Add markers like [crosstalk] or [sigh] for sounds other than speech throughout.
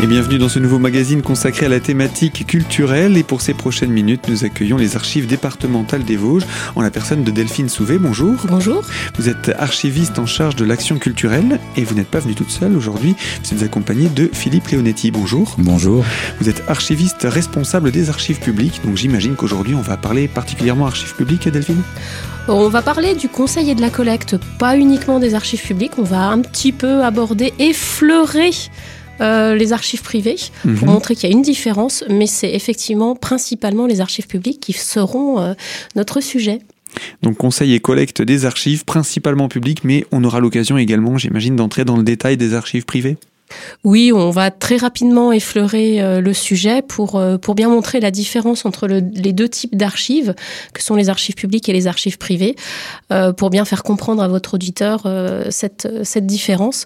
Et bienvenue dans ce nouveau magazine consacré à la thématique culturelle. Et pour ces prochaines minutes, nous accueillons les archives départementales des Vosges en la personne de Delphine Souvet. Bonjour. Bonjour. Vous êtes archiviste en charge de l'action culturelle et vous n'êtes pas venue toute seule aujourd'hui. Vous êtes accompagnée de Philippe Leonetti. Bonjour. Bonjour. Vous êtes archiviste responsable des archives publiques. Donc j'imagine qu'aujourd'hui, on va parler particulièrement archives publiques, Delphine? On va parler du conseil et de la collecte, pas uniquement des archives publiques. On va un petit peu aborder, effleurer euh, les archives privées pour Mhm. montrer qu'il y a une différence, mais c'est effectivement principalement les archives publiques qui seront euh, notre sujet. Donc conseil et collecte des archives, principalement publiques, mais on aura l'occasion également, j'imagine, d'entrer dans le détail des archives privées. Oui, on va très rapidement effleurer euh, le sujet pour, pour bien montrer la différence entre le- les deux types d'archives, que sont les archives publiques et les archives privées, pour bien faire comprendre à votre auditeur cette, cette différence.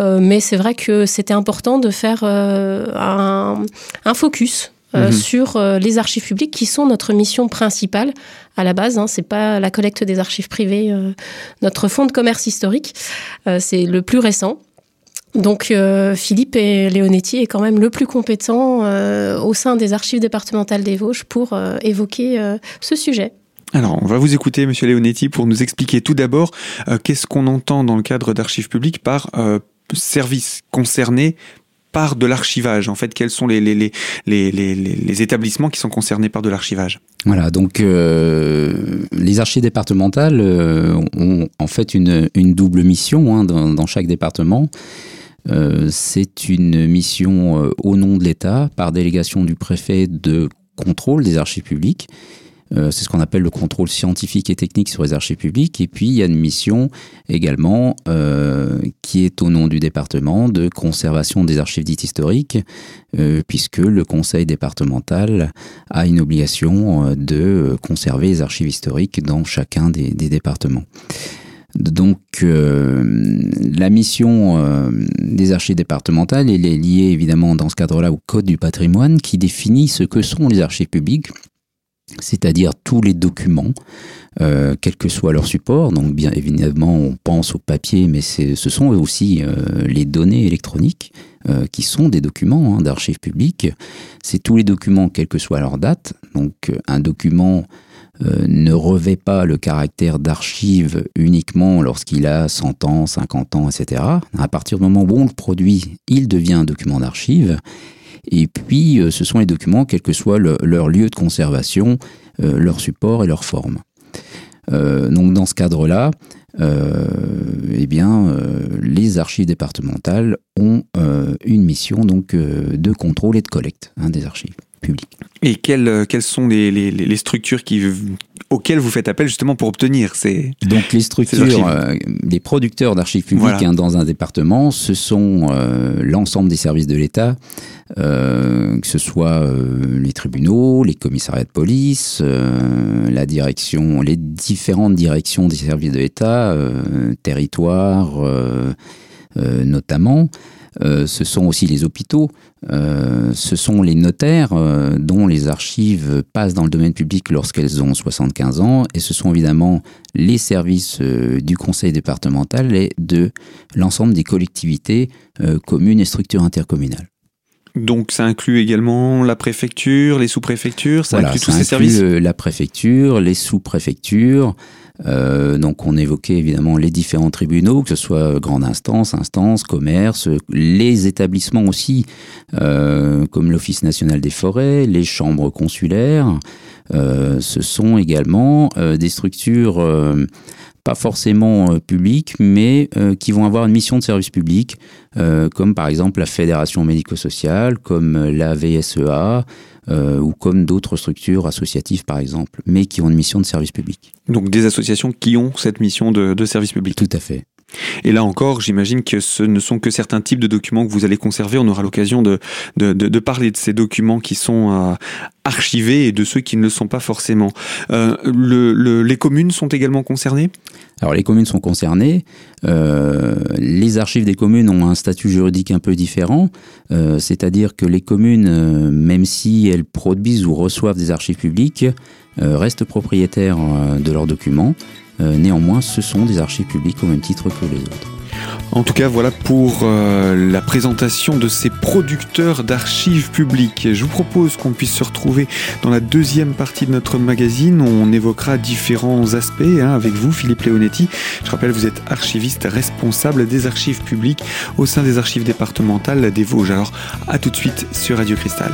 Euh, mais c'est vrai que c'était important de faire euh, un, un focus. euh, Mhm. sur euh, les archives publiques qui sont notre mission principale à la base. Hein, c'est pas la collecte des archives privées, euh, notre fonds de commerce historique. C'est le plus récent. Donc Philippe et Leonetti est quand même le plus compétent au sein des archives départementales des Vosges pour évoquer ce sujet. Alors, on va vous écouter, Monsieur Leonetti, pour nous expliquer tout d'abord qu'est-ce qu'on entend dans le cadre d'archives publiques par euh, service concerné par de l'archivage. En fait, quels sont les, les, les, les, établissements qui sont concernés par de l'archivage Voilà, donc euh, les archives départementales euh, ont en fait une, une double mission hein, dans, dans chaque département. Euh, c'est une mission au nom de l'État, par délégation du préfet de contrôle des archives publiques. Euh, c'est ce qu'on appelle le contrôle scientifique et technique sur les archives publiques. Et puis, il y a une mission également euh, qui est au nom du département de conservation des archives dites historiques, euh, puisque le conseil départemental a une obligation de conserver les archives historiques dans chacun des, départements. Donc, la mission des archives départementales, elle est liée évidemment dans ce cadre-là au Code du patrimoine qui définit ce que sont les archives publiques, c'est-à-dire tous les documents, euh, quel que soit leur support. Donc, bien évidemment, on pense au papier, mais ce sont aussi euh, les données électroniques euh, qui sont des documents hein, d'archives publiques. C'est tous les documents, quelle que soit leur date. Donc, un document ne revêt pas le caractère d'archive uniquement lorsqu'il a 100 ans, 50 ans, etc. À partir du moment où on le produit, il devient un document d'archive. Et puis, euh, ce sont les documents, quel que soit le- leur lieu de conservation, euh, leur support et leur forme. Euh, donc, dans ce cadre-là, eh bien, les archives départementales ont une mission donc de contrôle et de collecte hein, des archives publiques. Et quelles, quelles sont les, les, les structures qui, auxquelles vous faites appel justement pour obtenir ces... Donc les structures, euh, les producteurs d'archives publiques Voilà. hein, dans un département, ce sont euh, l'ensemble des services de l'État, que ce soit euh, les tribunaux, les commissariats de police, euh, la direction, les différentes directions des services de l'État, euh, territoire euh, euh, notamment. Euh, ce sont aussi les hôpitaux, euh, ce sont les notaires euh, dont les archives passent dans le domaine public lorsqu'elles ont 75 ans, et ce sont évidemment les services euh, du conseil départemental et de l'ensemble des collectivités euh, communes et structures intercommunales. Donc ça inclut également la préfecture, les sous-préfectures, ça Voilà, inclut tous ces services euh, la préfecture, les sous-préfectures. euh, donc on évoquait évidemment les différents tribunaux, que ce soit grande instance, instance, commerce, euh, les établissements aussi, euh, comme l'Office national des forêts, les chambres consulaires. Euh, ce sont également euh, des structures euh, pas forcément euh, publiques, mais euh, qui vont avoir une mission de service public, euh, comme par exemple la Fédération médico-sociale, comme euh, la VSEA, ou comme d'autres structures associatives par exemple, mais qui ont une mission de service public. Donc des associations qui ont cette mission de, de service public. Tout à fait. Et là encore, j'imagine que ce ne sont que certains types de documents que vous allez conserver. On aura l'occasion de, parler de ces documents qui sont euh, archivés et de ceux qui ne le sont pas forcément. Euh, le, le, les communes sont également concernées? Alors les communes sont concernées. Euh, les archives des communes ont un statut juridique un peu différent, c'est-à-dire que les communes, même si elles produisent ou reçoivent des archives publiques, restent propriétaires de leurs documents. Euh, néanmoins, ce sont des archives publiques au même titre que les autres. En tout cas, voilà pour euh, la présentation de ces producteurs d'archives publiques. Je vous propose qu'on puisse se retrouver dans la deuxième partie de notre magazine. On évoquera différents aspects hein, avec vous, Philippe Leonetti. Je rappelle, vous êtes archiviste responsable des archives publiques au sein des archives départementales des Vosges. Alors, à tout de suite sur Radio Cristal.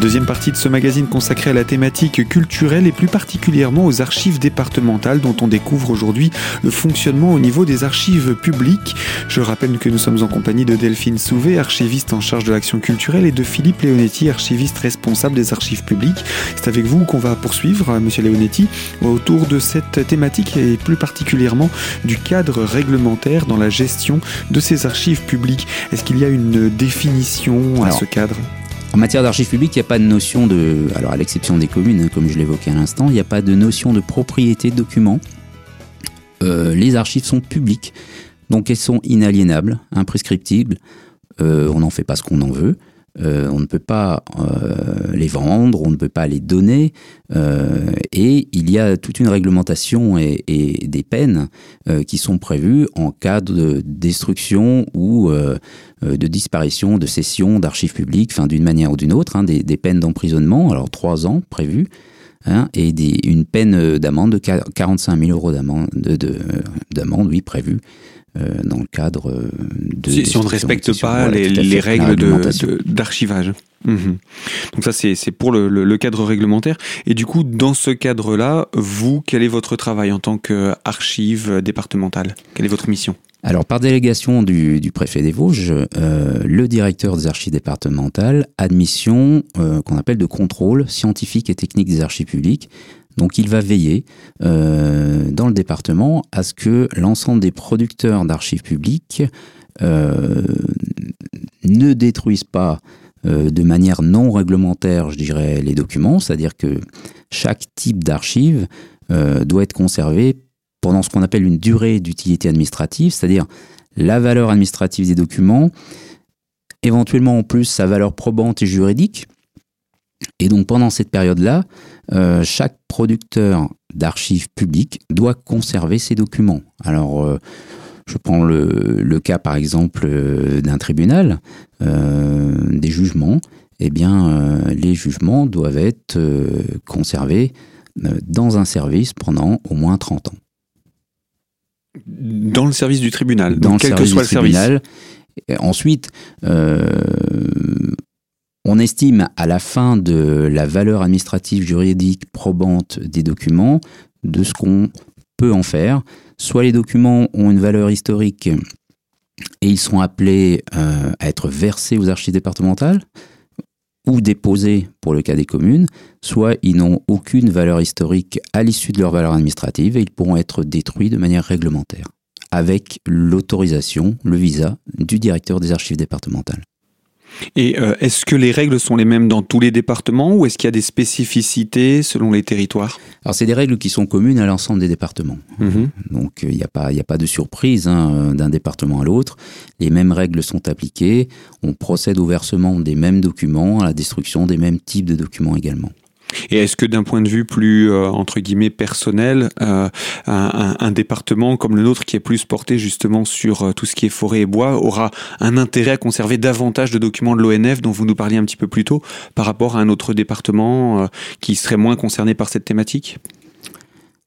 Deuxième partie de ce magazine consacré à la thématique culturelle et plus particulièrement aux archives départementales dont on découvre aujourd'hui le fonctionnement au niveau des archives publiques. Je rappelle que nous sommes en compagnie de Delphine Souvet, archiviste en charge de l'action culturelle, et de Philippe Leonetti, archiviste responsable des archives publiques. C'est avec vous qu'on va poursuivre, monsieur Leonetti, autour de cette thématique et plus particulièrement du cadre réglementaire dans la gestion de ces archives publiques. Est-ce qu'il y a une définition à ce cadre? En matière d'archives publiques, il n'y a pas de notion de, alors à l'exception des communes, hein, comme je l'évoquais à l'instant, il n'y a pas de notion de propriété de documents. Euh, les archives sont publiques, donc elles sont inaliénables, imprescriptibles. Euh, on n'en fait pas ce qu'on en veut. Euh, on ne peut pas euh, les vendre, on ne peut pas les donner, euh, et il y a toute une réglementation et, des peines qui sont prévues en cas de destruction ou de disparition, de cession d'archives publiques, d'une manière ou d'une autre, hein, des, peines d'emprisonnement, alors trois ans prévues. Hein, et des, une peine d'amende de 45 000 euros d'amende, de, d'amende oui, prévue euh, dans le cadre euh, de... Si, si on ne respecte pas les, les règles d'archivage. Mhm. Donc ça, c'est pour le, le, le, cadre réglementaire. Et du coup, dans ce cadre-là, vous, quel est votre travail en tant qu'archive départementale? Quelle est votre mission? Alors, par délégation du, préfet des Vosges, euh, le directeur des archives départementales admission euh, qu'on appelle de contrôle scientifique et technique des archives publiques. Donc il va veiller euh, dans le département à ce que l'ensemble des producteurs d'archives publiques euh, ne détruisent pas de manière non réglementaire, je dirais, les documents, c'est-à-dire que chaque type d'archive doit être conservé pendant ce qu'on appelle une durée d'utilité administrative, c'est-à-dire la valeur administrative des documents, éventuellement en plus sa valeur probante et juridique, et donc pendant cette période-là, euh, chaque producteur d'archives publiques doit conserver ses documents. Alors, euh, je prends le, cas par exemple euh, d'un tribunal, des jugements. Eh bien, les jugements doivent être conservés dans un service pendant au moins 30 ans. Dans le service du tribunal, dans quel que soit le tribunal. service. Ensuite, on estime à la fin de la valeur administrative juridique probante des documents de ce qu'on peut en faire. Soit les documents ont une valeur historique et ils sont appelés euh, à être versés aux archives départementales ou déposés pour le cas des communes, soit ils n'ont aucune valeur historique à l'issue de leur valeur administrative et ils pourront être détruits de manière réglementaire avec l'autorisation, le visa du directeur des archives départementales. Et euh, est-ce que les règles sont les mêmes dans tous les départements ou est-ce qu'il y a des spécificités selon les territoires? Alors c'est des règles qui sont communes à l'ensemble des départements. Mmh. Donc il n'y a, pas, a pas de surprise hein, d'un département à l'autre. Les mêmes règles sont appliquées. On procède au versement des mêmes documents, à la destruction des mêmes types de documents également. Et est-ce que d'un point de vue plus euh, entre guillemets personnel, euh, un, un, département comme le nôtre qui est plus porté justement sur euh, tout ce qui est forêt et bois aura un intérêt à conserver davantage de documents de l'ONF dont vous nous parliez un petit peu plus tôt par rapport à un autre département euh, qui serait moins concerné par cette thématique?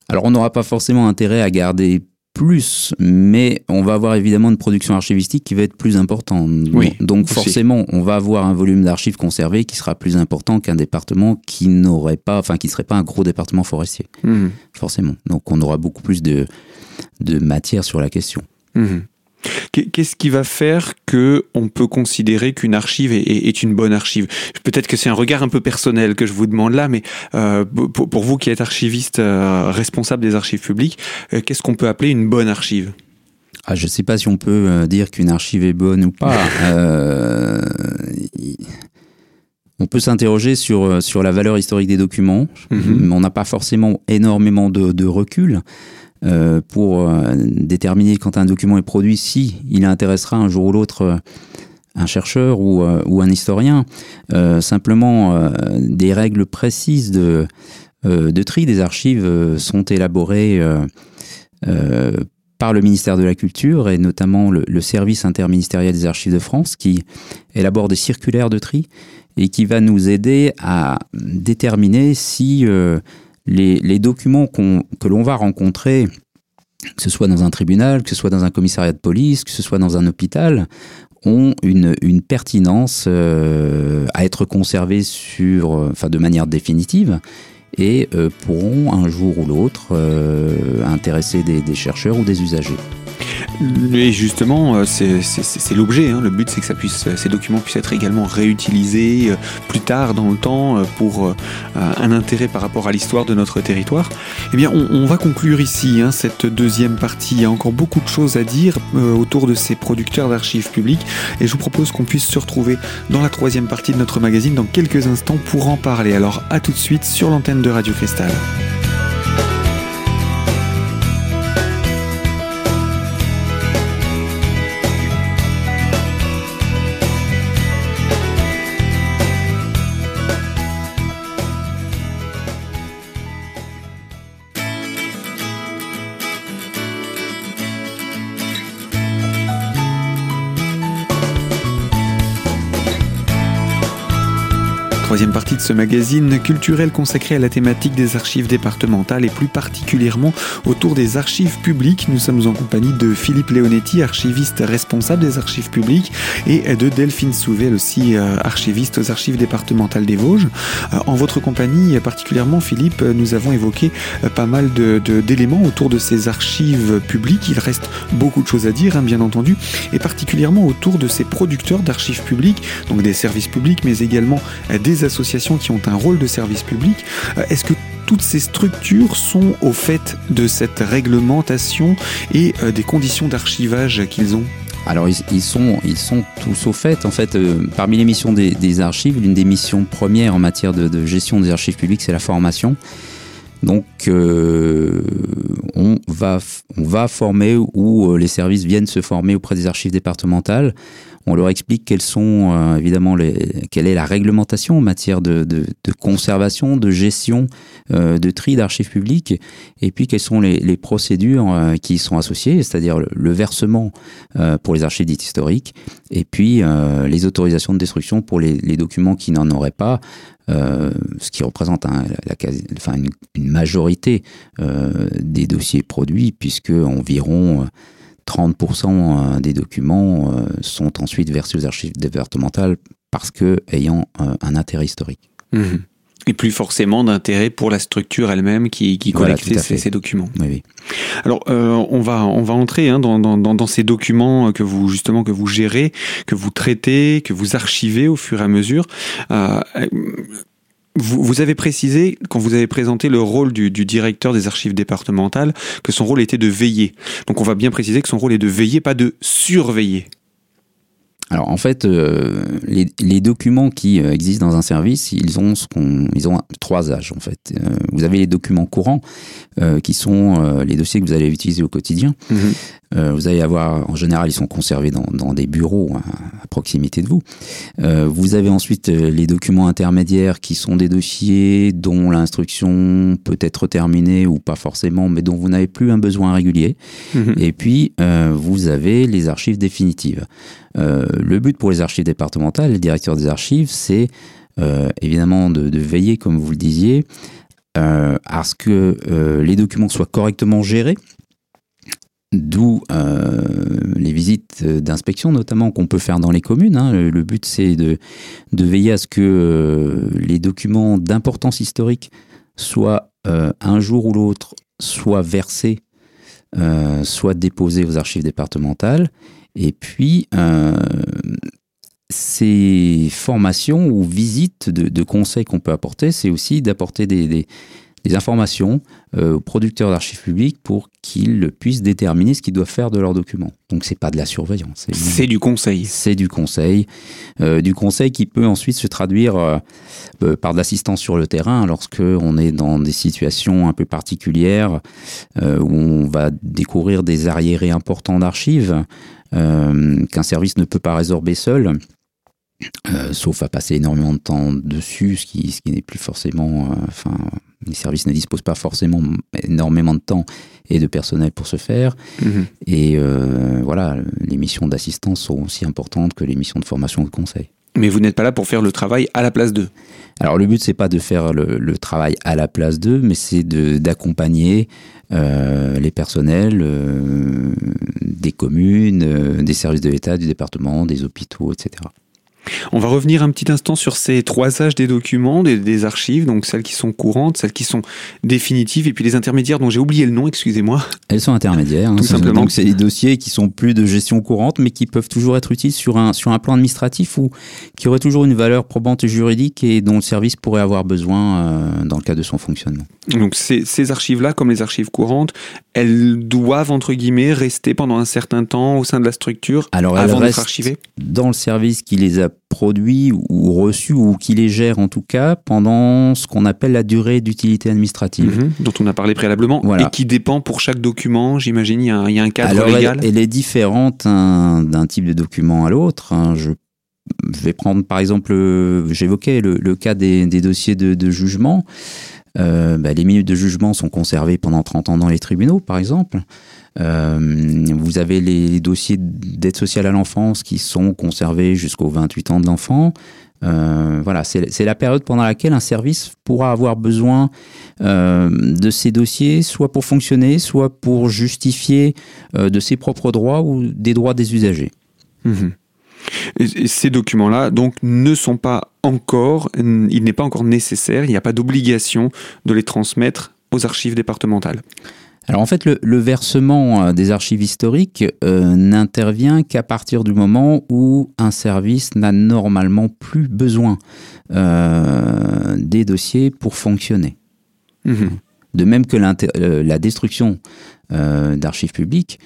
Alors on n'aura pas forcément intérêt à garder plus, mais on va avoir évidemment une production archivistique qui va être plus importante. Oui, Donc forcément, on va avoir un volume d'archives conservées qui sera plus important qu'un département qui n'aurait pas, enfin qui serait pas un gros département forestier. Mmh. Forcément. Donc on aura beaucoup plus de, de matière sur la question. Mmh. Qu'est-ce qui va faire que on peut considérer qu'une archive est, est, une bonne archive? Peut-être que c'est un regard un peu personnel que je vous demande là, mais euh, pour, pour, vous qui êtes archiviste euh, responsable des archives publiques, euh, qu'est-ce qu'on peut appeler une bonne archive? Ah, je ne sais pas si on peut dire qu'une archive est bonne ou pas. [laughs] On peut s'interroger sur, sur la valeur historique des documents, mm -hmm. mais on n'a pas forcément énormément de, de recul. Pour déterminer quand un document est produit si il intéressera un jour ou l'autre un chercheur ou, un historien. simplement, des règles précises de, tri des archives sont élaborées par le ministère de la Culture et notamment le, service interministériel des archives de France qui élabore des circulaires de tri et qui va nous aider à déterminer si euh, les, documents que l'on va rencontrer, que ce soit dans un tribunal, que ce soit dans un commissariat de police, que ce soit dans un hôpital, ont une, pertinence euh, à être conservés sur, enfin, de manière définitive et euh, pourront un jour ou l'autre euh, intéresser des, chercheurs ou des usagers. Et justement, euh, c'est l'objet. Hein. Le but, c'est que puisse, ces documents puissent être également réutilisés plus tard dans le temps pour un intérêt par rapport à l'histoire de notre territoire. Eh bien, on, va conclure ici hein, cette deuxième partie. Il y a encore beaucoup de choses à dire autour de ces producteurs d'archives publiques. Et je vous propose qu'on puisse se retrouver dans la troisième partie de notre magazine dans quelques instants pour en parler. Alors, à tout de suite sur l'antenne de Radio Cristal. De ce magazine culturel consacré à la thématique des archives départementales et plus particulièrement autour des archives publiques. Nous sommes en compagnie de Philippe Leonetti, archiviste responsable des archives publiques, et de Delphine Souvel, aussi euh, archiviste aux archives départementales des Vosges. Euh, en votre compagnie, particulièrement Philippe, nous avons évoqué euh, pas mal d'éléments autour de ces archives publiques. Il reste beaucoup de choses à dire, hein, bien entendu, et particulièrement autour de ces producteurs d'archives publiques, donc des services publics, mais également des associations qui ont un rôle de service public. Euh, est-ce que toutes ces structures sont au fait de cette réglementation et euh, des conditions d'archivage qu'ils ont? Alors ils, sont, ils sont tous au fait. En fait, euh, parmi les missions des, archives, l'une des missions premières en matière de, gestion des archives publiques, c'est la formation. Donc on, va, on va former ou les services viennent se former auprès des archives départementales on leur explique euh, quelle est la réglementation en matière de, conservation, de gestion, euh, de tri d'archives publiques, et puis quelles sont les, procédures euh, qui y sont associées, c'est-à-dire le, versement pour les archives dites historiques, et puis les autorisations de destruction pour les, documents qui n'en auraient pas, ce qui représente une majorité des dossiers produits, puisque environ 30% euh, des documents euh, sont ensuite versés aux archives départementales parce que ayant euh, un intérêt historique. Mhm. Et plus forcément d'intérêt pour la structure elle-même qui, qui collecte ces, documents. Oui, oui. Alors, on va on va entrer hein, dans, dans, dans, ces documents que vous justement que vous gérez, que vous traitez, que vous archivez au fur et à mesure. Vous, avez précisé, quand vous avez présenté le rôle du, directeur des archives départementales, que son rôle était de veiller. Donc on va bien préciser que son rôle est de veiller, pas de surveiller. Alors en fait, euh, les, documents qui euh, existent dans un service, ils ont ce ils ont trois âges en fait. Euh, vous avez les documents courants, qui sont les dossiers que vous allez utiliser au quotidien. Mhm. vous allez avoir, en général, ils sont conservés dans, dans des bureaux hein, à, proximité de vous. vous avez ensuite les documents intermédiaires, qui sont des dossiers dont l'instruction peut être terminée ou pas forcément, mais dont vous n'avez plus un besoin régulier. Mhm. Et puis vous avez les archives définitives. Euh, le but pour les archives départementales, les directeurs des archives, c'est euh, évidemment de, veiller, comme vous le disiez, euh, à ce que les documents soient correctement gérés, D'où les visites d'inspection, notamment qu'on peut faire dans les communes. Hein. Le, but, c'est de, veiller à ce que les documents d'importance historique soient un jour ou l'autre soit versés, soit déposés aux archives départementales, et puis, euh, ces formations ou visites de, conseils qu'on peut apporter, c'est aussi d'apporter des informations aux producteurs d'archives publiques pour qu'ils puissent déterminer ce qu'ils doivent faire de leurs documents. Donc c'est pas de la surveillance. C'est du conseil. C'est du conseil. du conseil qui peut ensuite se traduire par de l'assistance sur le terrain lorsque on est dans des situations un peu particulières où on va découvrir des arriérés importants d'archives qu'un service ne peut pas résorber seul. Euh, sauf à passer énormément de temps dessus, ce qui, ce qui n'est plus forcément. Euh, enfin, les services ne disposent pas forcément énormément de temps et de personnel pour ce faire. Mhm. Et euh, voilà, les missions d'assistance sont aussi importantes que les missions de formation ou de conseil. Mais vous n'êtes pas là pour faire le travail à la place d'eux. Alors le but c'est pas de faire le, travail à la place d'eux, mais c'est d'accompagner les personnels des communes, des services de l'État, du département, des hôpitaux, etc. On va revenir un petit instant sur ces trois âges des documents, des, archives, donc celles qui sont courantes, celles qui sont définitives, et puis les intermédiaires dont j'ai oublié le nom, excusez-moi. Elles sont intermédiaires, hein, tout simplement. Donc c'est des dossiers qui sont plus de gestion courante, mais qui peuvent toujours être utiles sur un, sur un plan administratif ou qui auraient toujours une valeur probante et juridique et dont le service pourrait avoir besoin euh, dans le cadre de son fonctionnement. Donc ces, ces archives-là, comme les archives courantes, elles doivent, entre guillemets, rester pendant un certain temps au sein de la structure Alors, avant d'être archivées? Dans le service qui les a produits ou reçus ou qui les gère en tout cas pendant ce qu'on appelle la durée d'utilité administrative. Mhm, dont on a parlé préalablement et qui dépend pour chaque document, j'imagine, il, y, a un cadre Alors, légal elle, elle, est différente hein, d'un type de document à l'autre. Hein. Je vais prendre par exemple, j'évoquais le, cas des, dossiers de jugement. Euh, bah, les minutes de jugement sont conservées pendant 30 ans dans les tribunaux, par exemple. Euh, vous avez les dossiers d'aide sociale à l'enfance qui sont conservés jusqu'aux 28 ans de l'enfant. Euh, voilà, c'est la période pendant laquelle un service pourra avoir besoin de ces dossiers, soit pour fonctionner, soit pour justifier de ses propres droits ou des droits des usagers. Mmh ces documents-là, donc, ne sont pas encore, il n'est pas encore nécessaire, il n'y a pas d'obligation de les transmettre aux archives départementales. Alors en fait, le, versement euh, des archives historiques euh, n'intervient qu'à partir du moment où un service n'a normalement plus besoin euh, des dossiers pour fonctionner. Mmh. De même que la destruction d'archives publiques,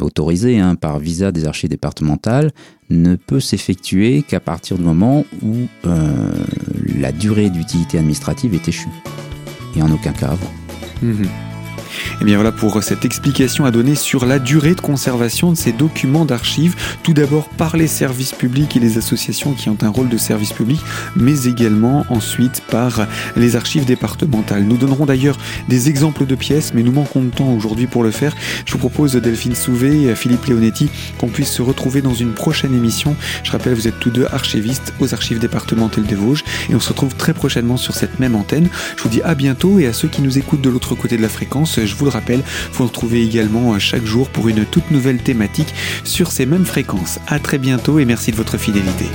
autorisée hein, par visa des archives départementales, ne peut s'effectuer qu'à partir du moment où euh, la durée d'utilité administrative est échue. Et en aucun cas avant. Mhm. Et eh bien voilà pour cette explication à donner sur la durée de conservation de ces documents d'archives, tout d'abord par les services publics et les associations qui ont un rôle de service public, mais également ensuite par les archives départementales. Nous donnerons d'ailleurs des exemples de pièces, mais nous manquons de temps aujourd'hui pour le faire. Je vous propose, Delphine Souvé et Philippe Leonetti, qu'on puisse se retrouver dans une prochaine émission. Je rappelle, vous êtes tous deux archivistes aux archives départementales des Vosges, et on se retrouve très prochainement sur cette même antenne. Je vous dis à bientôt, et à ceux qui nous écoutent de l'autre côté de la fréquence, je vous le rappelle, vous retrouvez également euh, chaque jour pour une toute nouvelle thématique sur ces mêmes fréquences. À très bientôt et merci de votre fidélité.